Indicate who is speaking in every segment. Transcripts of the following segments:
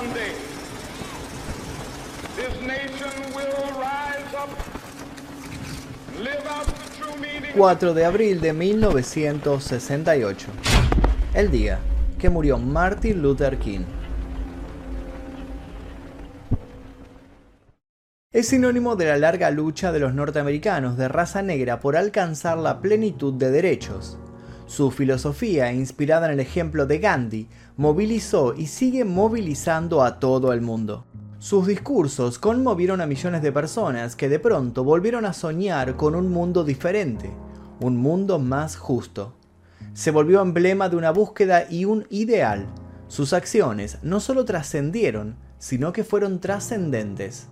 Speaker 1: one day, this nation will rise up, live out the true meaning.
Speaker 2: 4 de abril de 1968. El día que murió Martin Luther King. Es sinónimo de la larga lucha de los norteamericanos de raza negra por alcanzar la plenitud de derechos. Su filosofía, inspirada en el ejemplo de Gandhi, movilizó y sigue movilizando a todo el mundo. Sus discursos conmovieron a millones de personas que de pronto volvieron a soñar con un mundo diferente, un mundo más justo. Se volvió emblema de una búsqueda y un ideal. Sus acciones no solo trascendieron, sino que fueron trascendentes.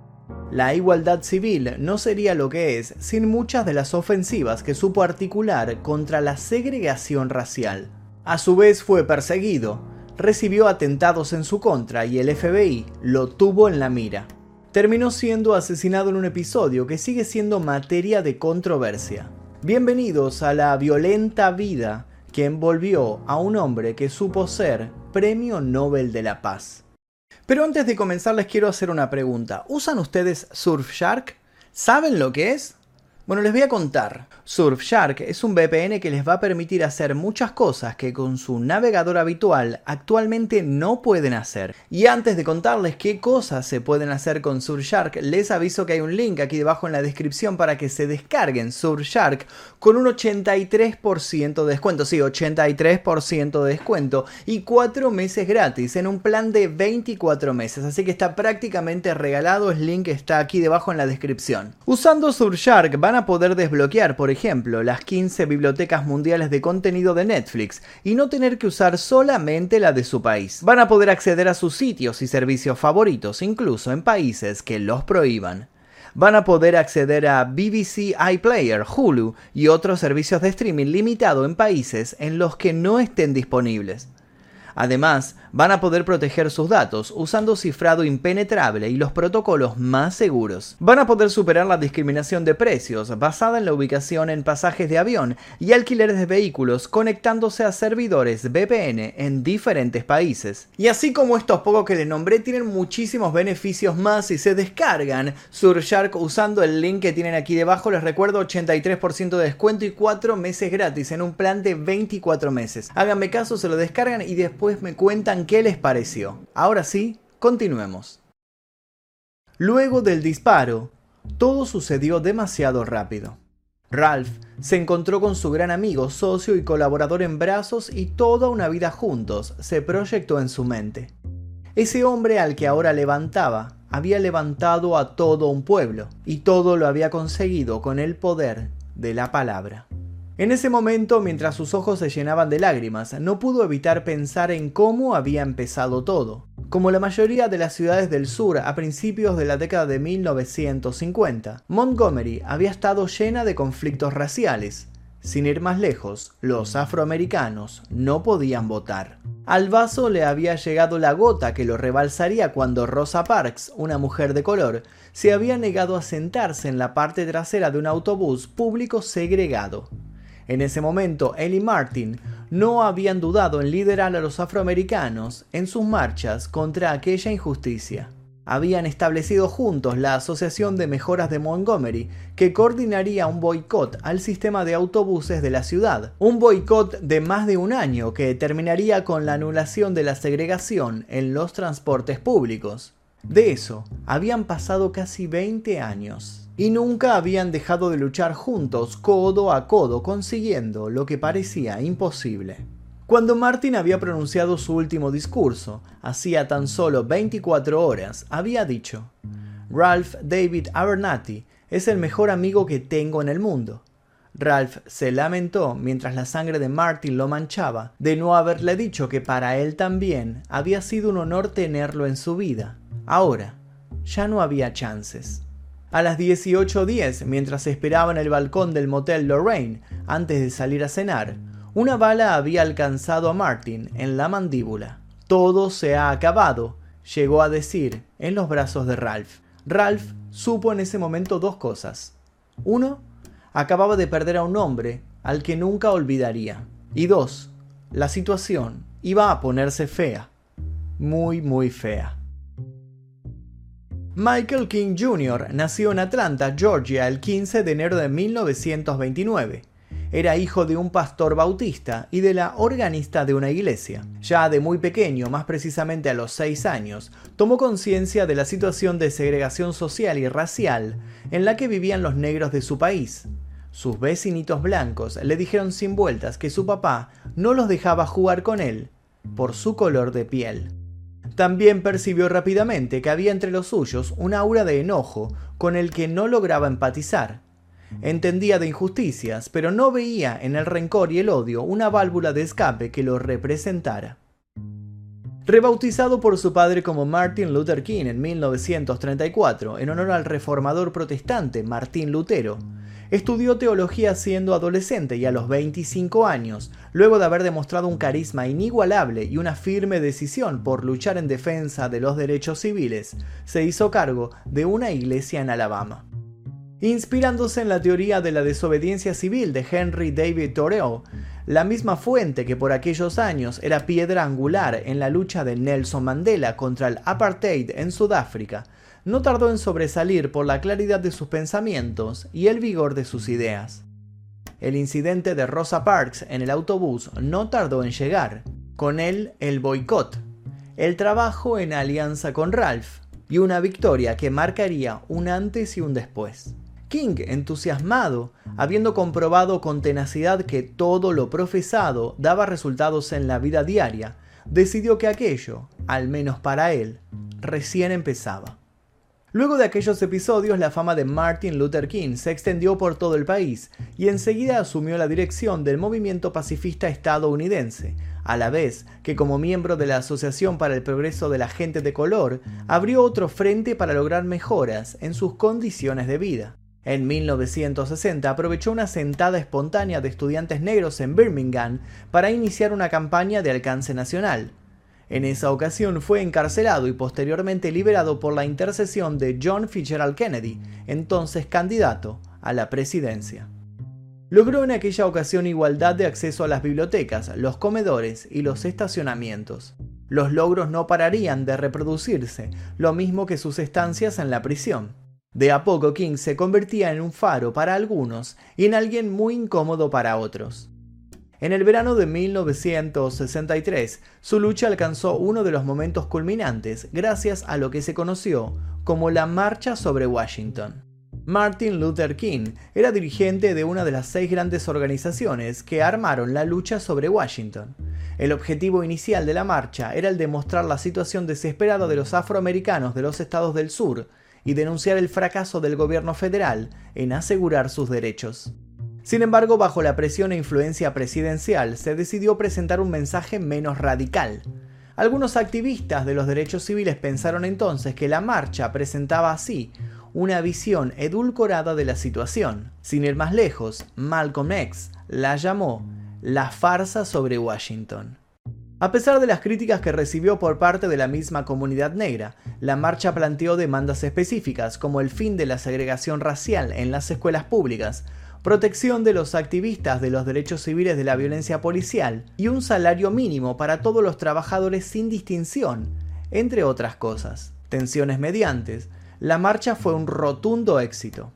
Speaker 2: La igualdad civil no sería lo que es sin muchas de las ofensivas que supo articular contra la segregación racial. A su vez fue perseguido, recibió atentados en su contra y el FBI lo tuvo en la mira. Terminó siendo asesinado en un episodio que sigue siendo materia de controversia. Bienvenidos a la violenta vida que envolvió a un hombre que supo ser Premio Nobel de la Paz. Pero antes de comenzar les quiero hacer una pregunta. ¿Usan ustedes Surfshark? ¿Saben lo que es? Bueno, les voy a contar. Surfshark es un VPN que les va a permitir hacer muchas cosas que con su navegador habitual actualmente no pueden hacer. Y antes de contarles qué cosas se pueden hacer con Surfshark, les aviso que hay un link aquí debajo en la descripción para que se descarguen Surfshark con un 83% de descuento. Sí, 83% de descuento y 4 meses gratis en un plan de 24 meses. Así que está prácticamente regalado. El link está aquí debajo en la descripción. Usando Surfshark van a poder desbloquear, por ejemplo, las 15 bibliotecas mundiales de contenido de Netflix y no tener que usar solamente la de su país. Van a poder acceder a sus sitios y servicios favoritos, incluso en países que los prohíban. Van a poder acceder a BBC iPlayer, Hulu y otros servicios de streaming limitado en países en los que no estén disponibles. Además, van a poder proteger sus datos usando cifrado impenetrable y los protocolos más seguros. Van a poder superar la discriminación de precios basada en la ubicación en pasajes de avión y alquileres de vehículos conectándose a servidores VPN en diferentes países. Y así como estos pocos que les nombré tienen muchísimos beneficios más si se descargan Surfshark usando el link que tienen aquí debajo. Les recuerdo 83% de descuento y 4 meses gratis en un plan de 24 meses. Háganme caso, se lo descargan y después me cuentan qué les pareció. Ahora sí, continuemos. Luego del disparo, todo sucedió demasiado rápido. Ralph se encontró con su gran amigo, socio y colaborador en brazos y toda una vida juntos se proyectó en su mente. Ese hombre al que ahora levantaba había levantado a todo un pueblo y todo lo había conseguido con el poder de la palabra. En ese momento, mientras sus ojos se llenaban de lágrimas, no pudo evitar pensar en cómo había empezado todo. Como la mayoría de las ciudades del sur a principios de la década de 1950, Montgomery había estado llena de conflictos raciales. Sin ir más lejos, los afroamericanos no podían votar. Al vaso le había llegado la gota que lo rebalsaría cuando Rosa Parks, una mujer de color, se había negado a sentarse en la parte trasera de un autobús público segregado. En ese momento, él y Martin no habían dudado en liderar a los afroamericanos en sus marchas contra aquella injusticia. Habían establecido juntos la Asociación de Mejoras de Montgomery, que coordinaría un boicot al sistema de autobuses de la ciudad. Un boicot de más de un año que terminaría con la anulación de la segregación en los transportes públicos. De eso, habían pasado casi 20 años y nunca habían dejado de luchar juntos codo a codo consiguiendo lo que parecía imposible. Cuando Martin había pronunciado su último discurso, hacía tan solo 24 horas, había dicho, Ralph David Abernathy es el mejor amigo que tengo en el mundo. Ralph se lamentó mientras la sangre de Martin lo manchaba de no haberle dicho que para él también había sido un honor tenerlo en su vida. Ahora, ya no había chances. A las 18.10, mientras esperaba en el balcón del motel Lorraine antes de salir a cenar, una bala había alcanzado a Martin en la mandíbula. Todo se ha acabado, llegó a decir en los brazos de Ralph. Ralph supo en ese momento dos cosas. Uno, acababa de perder a un hombre al que nunca olvidaría. Y dos, la situación iba a ponerse fea. Muy, muy fea. Michael King Jr. nació en Atlanta, Georgia, el 15 de enero de 1929. Era hijo de un pastor bautista y de la organista de una iglesia. Ya de muy pequeño, más precisamente a los 6 años, tomó conciencia de la situación de segregación social y racial en la que vivían los negros de su país. Sus vecinitos blancos le dijeron sin vueltas que su papá no los dejaba jugar con él por su color de piel. También percibió rápidamente que había entre los suyos un aura de enojo con el que no lograba empatizar. Entendía de injusticias, pero no veía en el rencor y el odio una válvula de escape que lo representara. Rebautizado por su padre como Martin Luther King en 1934, en honor al reformador protestante Martín Lutero, Estudió teología siendo adolescente y a los 25 años, luego de haber demostrado un carisma inigualable y una firme decisión por luchar en defensa de los derechos civiles, se hizo cargo de una iglesia en Alabama. Inspirándose en la teoría de la desobediencia civil de Henry David Thoreau, la misma fuente que por aquellos años era piedra angular en la lucha de Nelson Mandela contra el apartheid en Sudáfrica, no tardó en sobresalir por la claridad de sus pensamientos y el vigor de sus ideas. El incidente de Rosa Parks en el autobús no tardó en llegar, con él el boicot, el trabajo en alianza con Ralph y una victoria que marcaría un antes y un después. King, entusiasmado, habiendo comprobado con tenacidad que todo lo profesado daba resultados en la vida diaria, decidió que aquello, al menos para él, recién empezaba. Luego de aquellos episodios, la fama de Martin Luther King se extendió por todo el país y enseguida asumió la dirección del movimiento pacifista estadounidense, a la vez que como miembro de la Asociación para el Progreso de la Gente de Color, abrió otro frente para lograr mejoras en sus condiciones de vida. En 1960 aprovechó una sentada espontánea de estudiantes negros en Birmingham para iniciar una campaña de alcance nacional. En esa ocasión fue encarcelado y posteriormente liberado por la intercesión de John Fitzgerald Kennedy, entonces candidato a la presidencia. Logró en aquella ocasión igualdad de acceso a las bibliotecas, los comedores y los estacionamientos. Los logros no pararían de reproducirse, lo mismo que sus estancias en la prisión. De a poco King se convertía en un faro para algunos y en alguien muy incómodo para otros. En el verano de 1963, su lucha alcanzó uno de los momentos culminantes gracias a lo que se conoció como la Marcha sobre Washington. Martin Luther King era dirigente de una de las seis grandes organizaciones que armaron la lucha sobre Washington. El objetivo inicial de la marcha era el de mostrar la situación desesperada de los afroamericanos de los estados del sur y denunciar el fracaso del gobierno federal en asegurar sus derechos. Sin embargo, bajo la presión e influencia presidencial, se decidió presentar un mensaje menos radical. Algunos activistas de los derechos civiles pensaron entonces que la marcha presentaba así una visión edulcorada de la situación. Sin ir más lejos, Malcolm X la llamó la farsa sobre Washington. A pesar de las críticas que recibió por parte de la misma comunidad negra, la marcha planteó demandas específicas como el fin de la segregación racial en las escuelas públicas, protección de los activistas de los derechos civiles de la violencia policial y un salario mínimo para todos los trabajadores sin distinción, entre otras cosas. Tensiones mediantes, la marcha fue un rotundo éxito.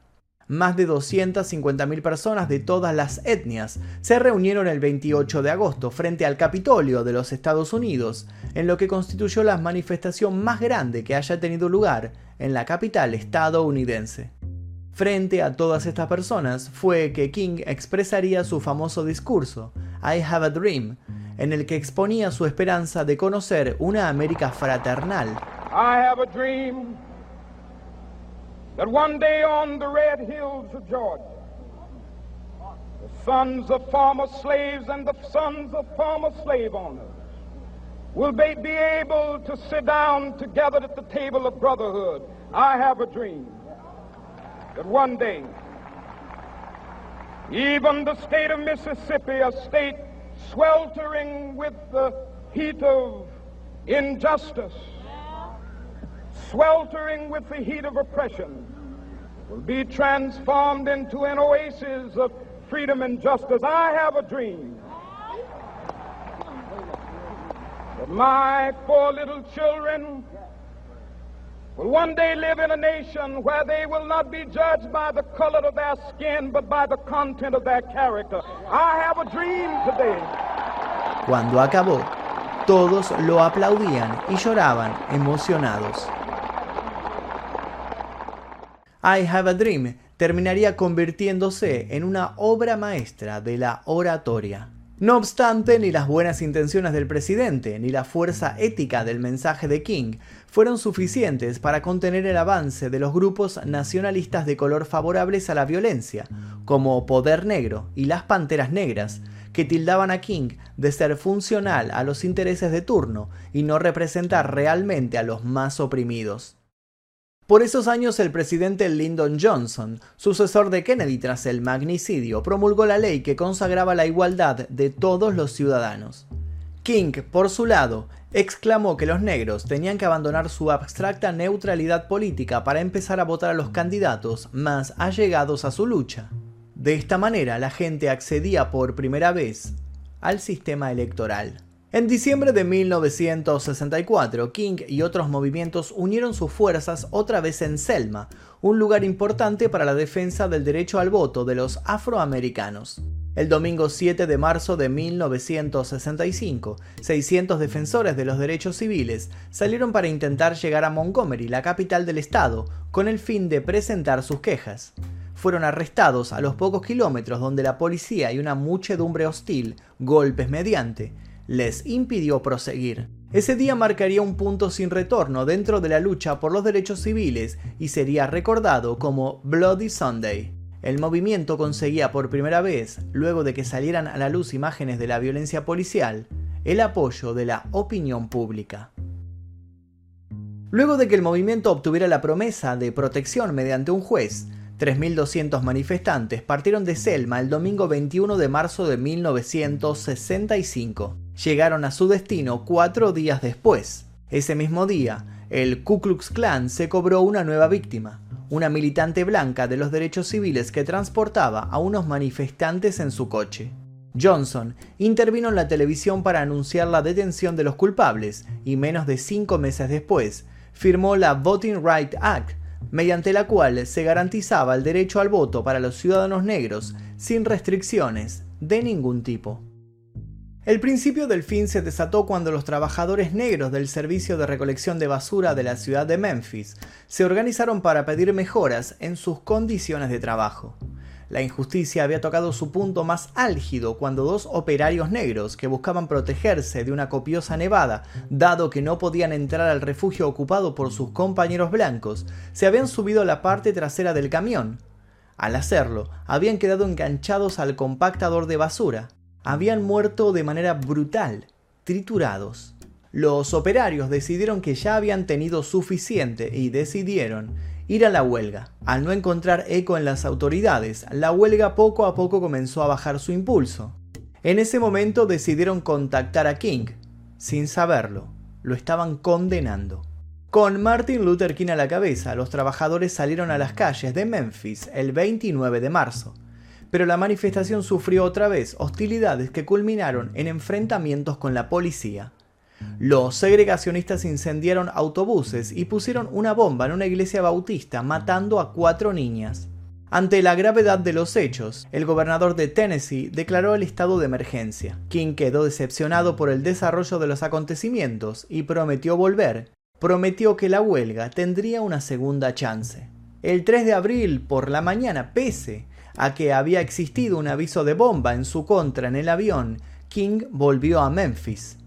Speaker 2: Más de 250.000 personas de todas las etnias se reunieron el 28 de agosto frente al Capitolio de los Estados Unidos, en lo que constituyó la manifestación más grande que haya tenido lugar en la capital estadounidense. Frente a todas estas personas fue que King expresaría su famoso discurso, I Have a Dream, en el que exponía su esperanza de conocer una América fraternal.
Speaker 1: I have a dream that one day on the red hills of Georgia, the sons of former slaves and the sons of former slave owners will be, able to sit down together at the table of brotherhood. I have a dream. That one day, even the state of Mississippi, a state sweltering with the heat of injustice, sweltering with the heat of oppression, will be transformed into an oasis of freedom and justice. I have a dream that my four little children will one day live in a nation where they will not be judged by the color of their skin, but by the content of their character. I have a dream today.
Speaker 2: Cuando acabó, todos lo aplaudían y lloraban emocionados. I Have a Dream terminaría convirtiéndose en una obra maestra de la oratoria. No obstante, ni las buenas intenciones del presidente, ni la fuerza ética del mensaje de King fueron suficientes para contener el avance de los grupos nacionalistas de color favorables a la violencia, como Poder Negro y las Panteras Negras, que tildaban a King de ser funcional a los intereses de turno y no representar realmente a los más oprimidos. Por esos años el presidente Lyndon Johnson, sucesor de Kennedy tras el magnicidio, promulgó la ley que consagraba la igualdad de todos los ciudadanos. King, por su lado, exclamó que los negros tenían que abandonar su abstracta neutralidad política para empezar a votar a los candidatos más allegados a su lucha. De esta manera la gente accedía por primera vez al sistema electoral. En diciembre de 1964, King y otros movimientos unieron sus fuerzas otra vez en Selma, un lugar importante para la defensa del derecho al voto de los afroamericanos. El domingo 7 de marzo de 1965, 600 defensores de los derechos civiles salieron para intentar llegar a Montgomery, la capital del estado, con el fin de presentar sus quejas. Fueron arrestados a los pocos kilómetros donde la policía y una muchedumbre hostil, golpes mediante, les impidió proseguir. Ese día marcaría un punto sin retorno dentro de la lucha por los derechos civiles y sería recordado como Bloody Sunday. El movimiento conseguía por primera vez, luego de que salieran a la luz imágenes de la violencia policial, el apoyo de la opinión pública. Luego de que el movimiento obtuviera la promesa de protección mediante un juez, 3.200 manifestantes partieron de Selma el domingo 21 de marzo de 1965 llegaron a su destino cuatro días después. Ese mismo día, el Ku Klux Klan se cobró una nueva víctima, una militante blanca de los derechos civiles que transportaba a unos manifestantes en su coche. Johnson intervino en la televisión para anunciar la detención de los culpables y menos de cinco meses después firmó la Voting Rights Act, mediante la cual se garantizaba el derecho al voto para los ciudadanos negros sin restricciones de ningún tipo. El principio del fin se desató cuando los trabajadores negros del servicio de recolección de basura de la ciudad de Memphis se organizaron para pedir mejoras en sus condiciones de trabajo. La injusticia había tocado su punto más álgido cuando dos operarios negros que buscaban protegerse de una copiosa nevada, dado que no podían entrar al refugio ocupado por sus compañeros blancos, se habían subido a la parte trasera del camión. Al hacerlo, habían quedado enganchados al compactador de basura, habían muerto de manera brutal, triturados. Los operarios decidieron que ya habían tenido suficiente y decidieron ir a la huelga. Al no encontrar eco en las autoridades, la huelga poco a poco comenzó a bajar su impulso. En ese momento decidieron contactar a King. Sin saberlo, lo estaban condenando. Con Martin Luther King a la cabeza, los trabajadores salieron a las calles de Memphis el 29 de marzo pero la manifestación sufrió otra vez hostilidades que culminaron en enfrentamientos con la policía. Los segregacionistas incendiaron autobuses y pusieron una bomba en una iglesia bautista matando a cuatro niñas. Ante la gravedad de los hechos, el gobernador de Tennessee declaró el estado de emergencia. King quedó decepcionado por el desarrollo de los acontecimientos y prometió volver. Prometió que la huelga tendría una segunda chance. El 3 de abril por la mañana, pese a que había existido un aviso de bomba en su contra en el avión, King volvió a Memphis.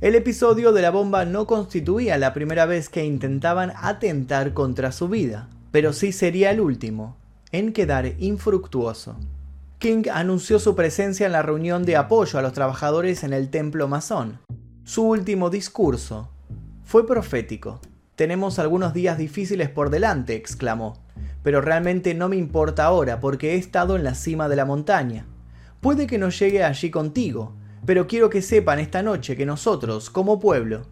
Speaker 2: El episodio de la bomba no constituía la primera vez que intentaban atentar contra su vida, pero sí sería el último en quedar infructuoso. King anunció su presencia en la reunión de apoyo a los trabajadores en el templo masón. Su último discurso fue profético. Tenemos algunos días difíciles por delante, exclamó pero realmente no me importa ahora porque he estado en la cima de la montaña. Puede que no llegue allí contigo, pero quiero que sepan esta noche que nosotros, como pueblo,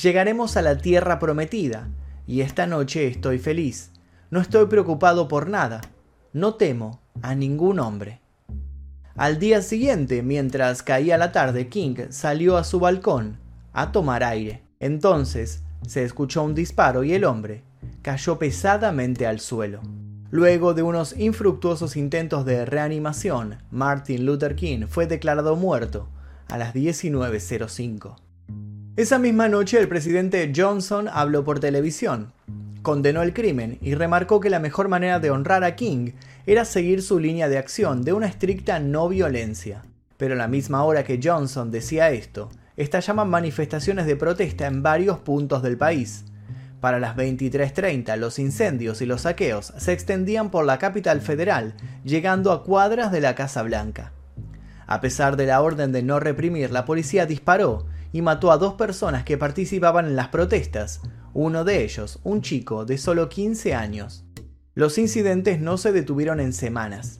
Speaker 2: llegaremos a la tierra prometida, y esta noche estoy feliz. No estoy preocupado por nada. No temo a ningún hombre. Al día siguiente, mientras caía la tarde, King salió a su balcón a tomar aire. Entonces se escuchó un disparo y el hombre cayó pesadamente al suelo. Luego de unos infructuosos intentos de reanimación, Martin Luther King fue declarado muerto a las 19.05. Esa misma noche el presidente Johnson habló por televisión, condenó el crimen y remarcó que la mejor manera de honrar a King era seguir su línea de acción de una estricta no violencia. Pero a la misma hora que Johnson decía esto, estallaban manifestaciones de protesta en varios puntos del país. Para las 23:30 los incendios y los saqueos se extendían por la capital federal, llegando a cuadras de la Casa Blanca. A pesar de la orden de no reprimir, la policía disparó y mató a dos personas que participaban en las protestas, uno de ellos, un chico de solo 15 años. Los incidentes no se detuvieron en semanas.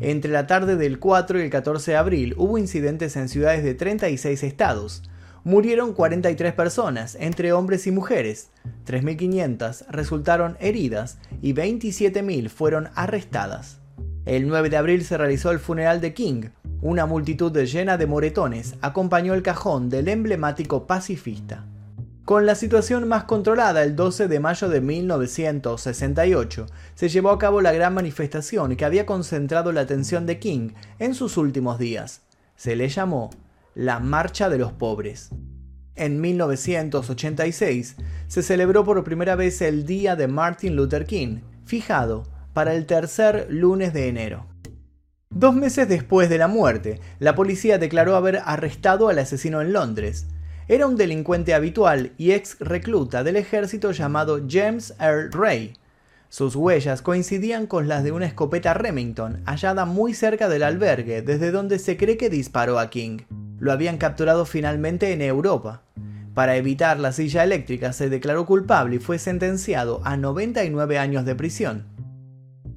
Speaker 2: Entre la tarde del 4 y el 14 de abril hubo incidentes en ciudades de 36 estados. Murieron 43 personas, entre hombres y mujeres. 3.500 resultaron heridas y 27.000 fueron arrestadas. El 9 de abril se realizó el funeral de King. Una multitud llena de moretones acompañó el cajón del emblemático pacifista. Con la situación más controlada, el 12 de mayo de 1968 se llevó a cabo la gran manifestación que había concentrado la atención de King en sus últimos días. Se le llamó la Marcha de los Pobres. En 1986 se celebró por primera vez el Día de Martin Luther King, fijado para el tercer lunes de enero. Dos meses después de la muerte, la policía declaró haber arrestado al asesino en Londres, era un delincuente habitual y ex recluta del ejército llamado James Earl Ray. Sus huellas coincidían con las de una escopeta Remington hallada muy cerca del albergue desde donde se cree que disparó a King. Lo habían capturado finalmente en Europa. Para evitar la silla eléctrica se declaró culpable y fue sentenciado a 99 años de prisión.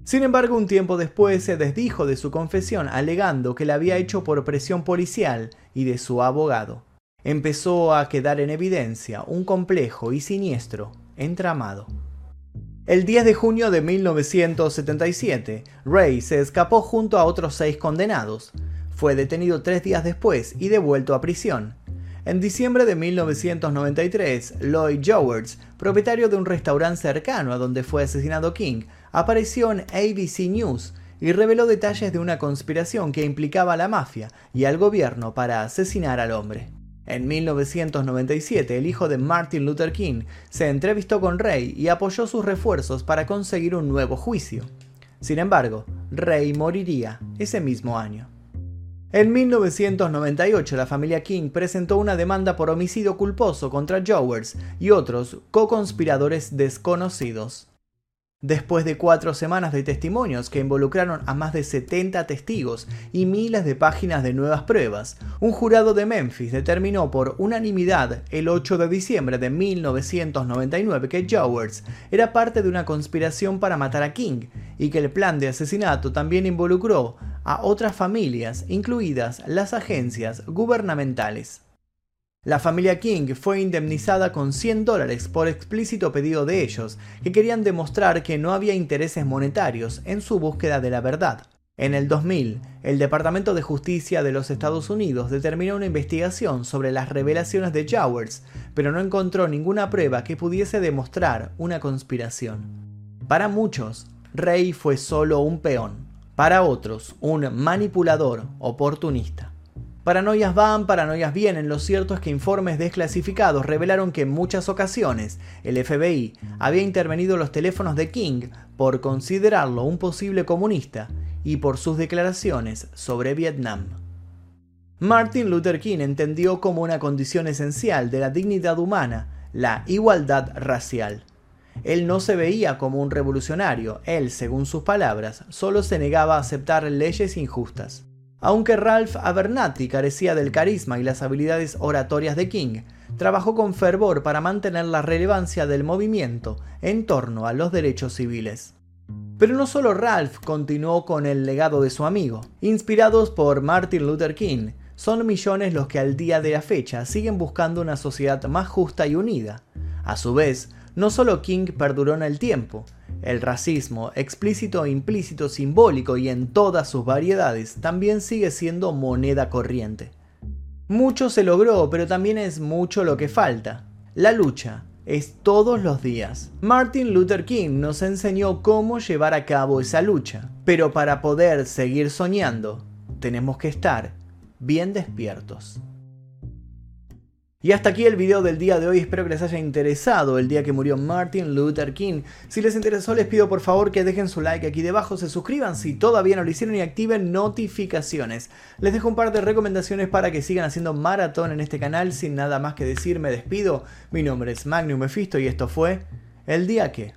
Speaker 2: Sin embargo, un tiempo después se desdijo de su confesión alegando que la había hecho por presión policial y de su abogado empezó a quedar en evidencia un complejo y siniestro entramado. El 10 de junio de 1977, Ray se escapó junto a otros seis condenados. Fue detenido tres días después y devuelto a prisión. En diciembre de 1993, Lloyd Jowards, propietario de un restaurante cercano a donde fue asesinado King, apareció en ABC News y reveló detalles de una conspiración que implicaba a la mafia y al gobierno para asesinar al hombre. En 1997, el hijo de Martin Luther King se entrevistó con Ray y apoyó sus refuerzos para conseguir un nuevo juicio. Sin embargo, Ray moriría ese mismo año. En 1998, la familia King presentó una demanda por homicidio culposo contra Jowers y otros co-conspiradores desconocidos. Después de cuatro semanas de testimonios que involucraron a más de 70 testigos y miles de páginas de nuevas pruebas, un jurado de Memphis determinó por unanimidad el 8 de diciembre de 1999 que Jowers era parte de una conspiración para matar a King y que el plan de asesinato también involucró a otras familias, incluidas las agencias gubernamentales. La familia King fue indemnizada con 100 dólares por explícito pedido de ellos, que querían demostrar que no había intereses monetarios en su búsqueda de la verdad. En el 2000, el Departamento de Justicia de los Estados Unidos determinó una investigación sobre las revelaciones de Jowers, pero no encontró ninguna prueba que pudiese demostrar una conspiración. Para muchos, Rey fue solo un peón, para otros, un manipulador oportunista. Paranoias van, paranoias vienen. Lo cierto es que informes desclasificados revelaron que en muchas ocasiones el FBI había intervenido los teléfonos de King por considerarlo un posible comunista y por sus declaraciones sobre Vietnam. Martin Luther King entendió como una condición esencial de la dignidad humana la igualdad racial. Él no se veía como un revolucionario, él, según sus palabras, solo se negaba a aceptar leyes injustas. Aunque Ralph Abernathy carecía del carisma y las habilidades oratorias de King, trabajó con fervor para mantener la relevancia del movimiento en torno a los derechos civiles. Pero no solo Ralph continuó con el legado de su amigo. Inspirados por Martin Luther King, son millones los que al día de la fecha siguen buscando una sociedad más justa y unida. A su vez, no solo King perduró en el tiempo, el racismo, explícito, implícito, simbólico y en todas sus variedades, también sigue siendo moneda corriente. Mucho se logró, pero también es mucho lo que falta. La lucha es todos los días. Martin Luther King nos enseñó cómo llevar a cabo esa lucha, pero para poder seguir soñando, tenemos que estar bien despiertos. Y hasta aquí el video del día de hoy, espero que les haya interesado el día que murió Martin Luther King. Si les interesó les pido por favor que dejen su like aquí debajo, se suscriban si todavía no lo hicieron y activen notificaciones. Les dejo un par de recomendaciones para que sigan haciendo maratón en este canal, sin nada más que decir me despido. Mi nombre es Magnum Mephisto y esto fue El Día Que...